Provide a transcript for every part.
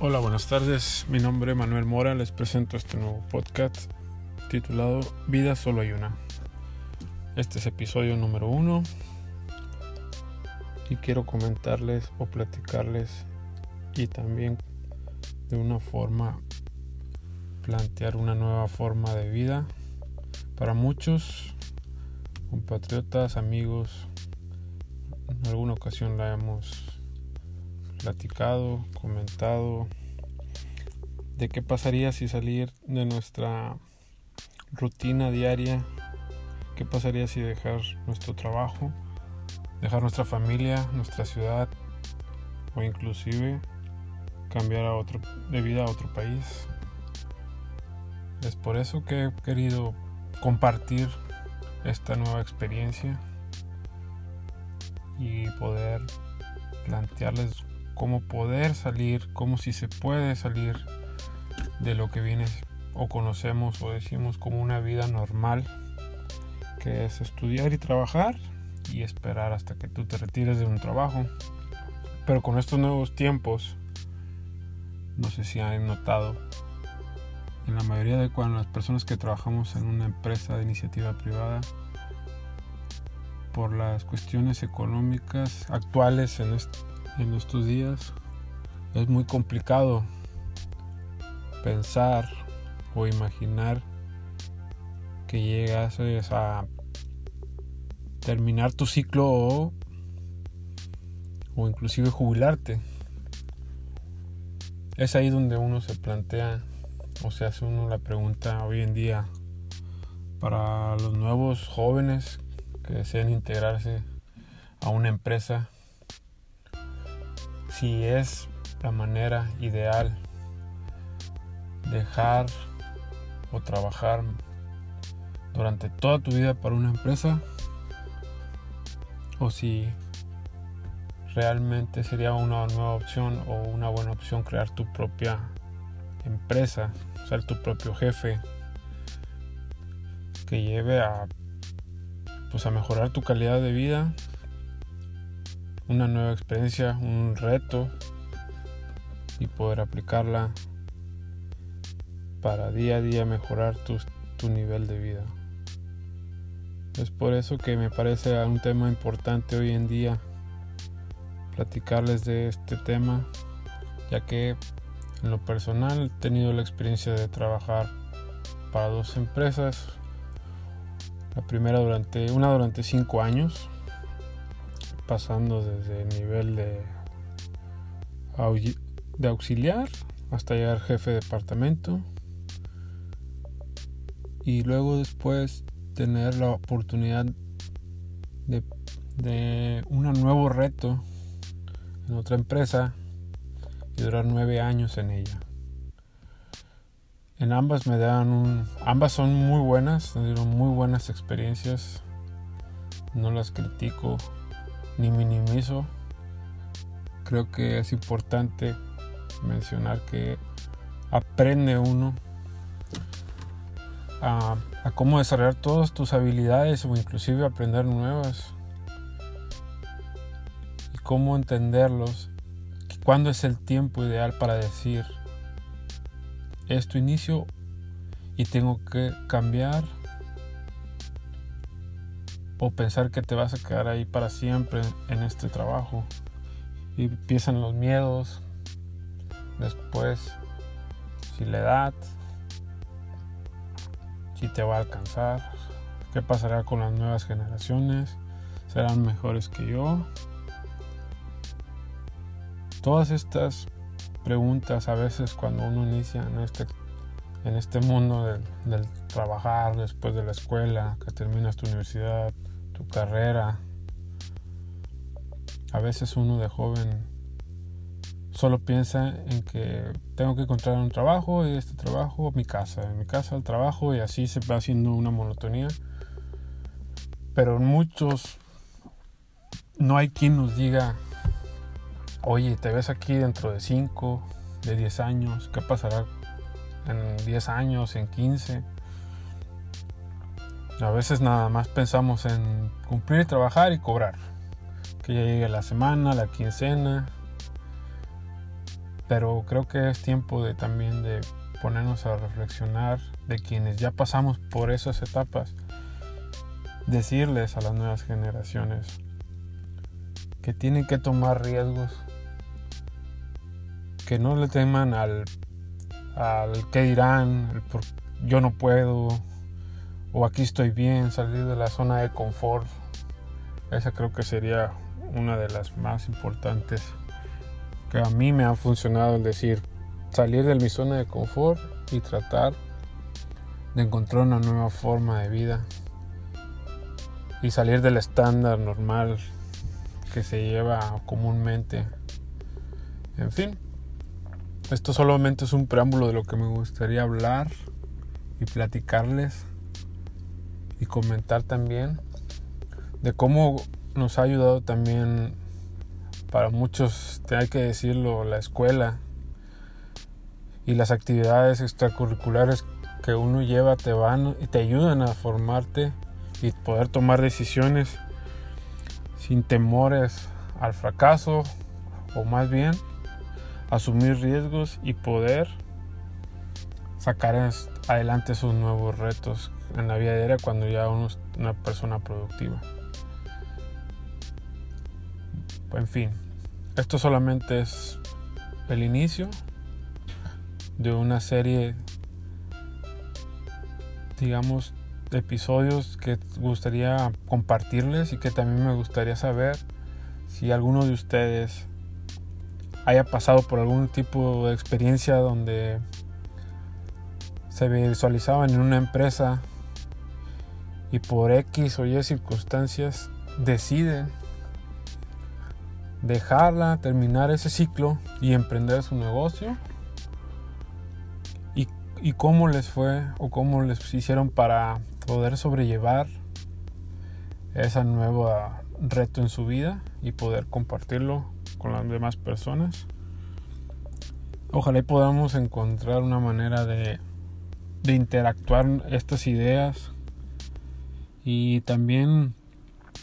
Hola, buenas tardes. Mi nombre es Manuel Mora. Les presento este nuevo podcast titulado Vida solo hay una. Este es episodio número uno y quiero comentarles o platicarles y también de una forma plantear una nueva forma de vida para muchos compatriotas, amigos. En alguna ocasión la hemos platicado, comentado de qué pasaría si salir de nuestra rutina diaria, qué pasaría si dejar nuestro trabajo, dejar nuestra familia, nuestra ciudad o inclusive cambiar a otro, de vida a otro país. Es por eso que he querido compartir esta nueva experiencia y poder plantearles cómo poder salir, cómo si se puede salir de lo que viene o conocemos o decimos como una vida normal, que es estudiar y trabajar y esperar hasta que tú te retires de un trabajo. Pero con estos nuevos tiempos, no sé si han notado, en la mayoría de cuando las personas que trabajamos en una empresa de iniciativa privada, por las cuestiones económicas actuales en, en estos días es muy complicado pensar o imaginar que llegas a terminar tu ciclo o, o inclusive jubilarte. Es ahí donde uno se plantea o se hace uno la pregunta hoy en día para los nuevos jóvenes que desean integrarse a una empresa si es la manera ideal dejar o trabajar durante toda tu vida para una empresa o si realmente sería una nueva opción o una buena opción crear tu propia empresa, ser tu propio jefe que lleve a pues a mejorar tu calidad de vida una nueva experiencia, un reto y poder aplicarla para día a día mejorar tu, tu nivel de vida. Es por eso que me parece un tema importante hoy en día platicarles de este tema, ya que en lo personal he tenido la experiencia de trabajar para dos empresas. La primera durante una durante cinco años pasando desde el nivel de, de auxiliar hasta llegar jefe de departamento y luego después tener la oportunidad de, de un nuevo reto en otra empresa y durar nueve años en ella. En ambas me dan un, ambas son muy buenas, me dieron muy buenas experiencias. No las critico, ni minimizo. Creo que es importante mencionar que aprende uno a, cómo desarrollar todas tus habilidades o inclusive aprender nuevas y cómo entenderlos. Cuándo es el tiempo ideal para decir es tu inicio y tengo que cambiar o pensar que te vas a quedar ahí para siempre en este trabajo. Y empiezan los miedos, después si la edad, si te va a alcanzar, qué pasará con las nuevas generaciones, serán mejores que yo. Todas estas preguntas a veces cuando uno inicia en este, en este mundo del, del trabajar después de la escuela, que terminas tu universidad, tu carrera. A veces uno de joven solo piensa en que tengo que encontrar un trabajo y este trabajo mi casa, mi casa el trabajo y así se va haciendo una monotonía. Pero muchos no hay quien nos diga, oye, te ves aquí dentro de 5, de 10 años, ¿qué pasará en 10 años, en 15? A veces nada más pensamos en cumplir, trabajar y cobrar. Que ya llegue la semana, la quincena. Pero creo que es tiempo de también de ponernos a reflexionar de quienes ya pasamos por esas etapas, decirles a las nuevas generaciones que tienen que tomar riesgos, que no le teman al, al que dirán, el por, yo no puedo, o aquí estoy bien, salir de la zona de confort. Esa creo que sería una de las más importantes que a mí me ha funcionado el decir salir de mi zona de confort y tratar de encontrar una nueva forma de vida y salir del estándar normal que se lleva comúnmente. En fin, esto solamente es un preámbulo de lo que me gustaría hablar y platicarles y comentar también de cómo nos ha ayudado también para muchos, hay que decirlo, la escuela y las actividades extracurriculares que uno lleva te van y te ayudan a formarte y poder tomar decisiones sin temores al fracaso o más bien asumir riesgos y poder sacar adelante esos nuevos retos en la vida diaria cuando ya uno es una persona productiva. En fin, esto solamente es el inicio de una serie, digamos, de episodios que gustaría compartirles y que también me gustaría saber si alguno de ustedes haya pasado por algún tipo de experiencia donde se visualizaban en una empresa y por X o Y circunstancias deciden dejarla, terminar ese ciclo y emprender su negocio. Y, y cómo les fue o cómo les hicieron para poder sobrellevar ese nuevo reto en su vida y poder compartirlo con las demás personas. Ojalá podamos encontrar una manera de de interactuar estas ideas y también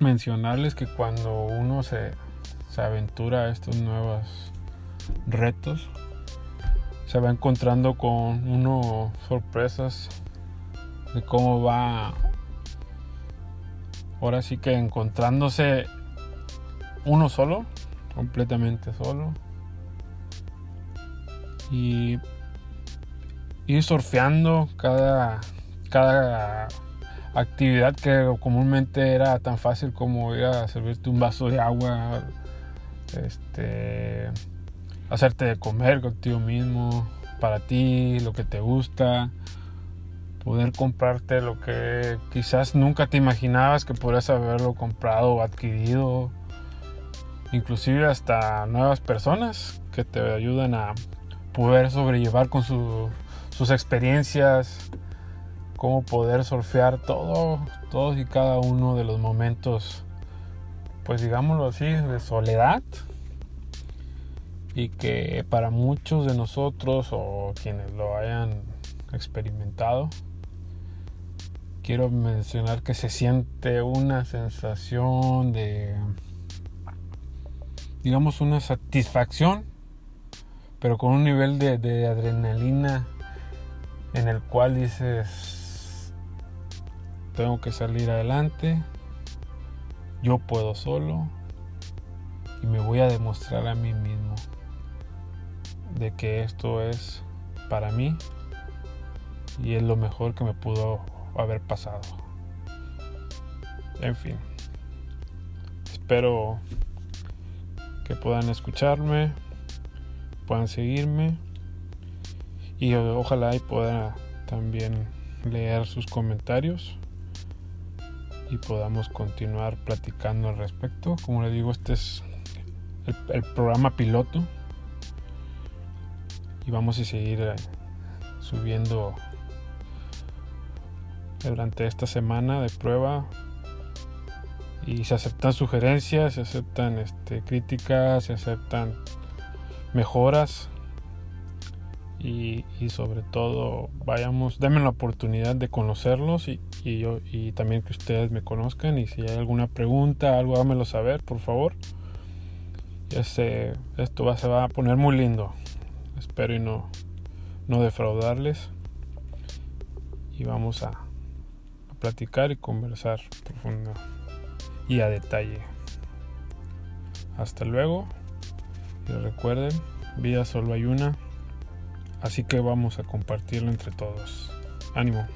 mencionarles que cuando uno se, se aventura a estos nuevos retos. Se va encontrando con uno sorpresas de cómo va ahora sí que encontrándose uno solo completamente solo. Y ir surfeando cada, cada actividad que comúnmente era tan fácil como ir a servirte un vaso de agua, este, hacerte de comer contigo mismo, para ti, lo que te gusta, poder comprarte lo que quizás nunca te imaginabas que podrías haberlo comprado o adquirido, inclusive hasta nuevas personas que te ayudan a poder sobrellevar con su sus experiencias, cómo poder surfear todo, todos y cada uno de los momentos, pues digámoslo así, de soledad. Y que para muchos de nosotros o quienes lo hayan experimentado, quiero mencionar que se siente una sensación de, digamos, una satisfacción, pero con un nivel de, de adrenalina en el cual dices, tengo que salir adelante, yo puedo solo y me voy a demostrar a mí mismo de que esto es para mí y es lo mejor que me pudo haber pasado. En fin, espero que puedan escucharme, puedan seguirme y ojalá y pueda también leer sus comentarios y podamos continuar platicando al respecto. Como le digo, este es el, programa piloto. Y vamos a seguir eh, subiendo durante esta semana de prueba. Y se aceptan sugerencias, se aceptan este, críticas, se aceptan mejoras y, sobre todo vayamos, denme la oportunidad de conocerlos y, y, yo, y también que ustedes me conozcan y si hay alguna pregunta, algo hámelo saber, por favor. Este, esto va, se va a poner muy lindo. Espero y no, no defraudarles. Y vamos a, a platicar y conversar profundo y a detalle. Hasta luego. Y recuerden, vida solo hay una. Así que vamos a compartirlo entre todos. Ánimo.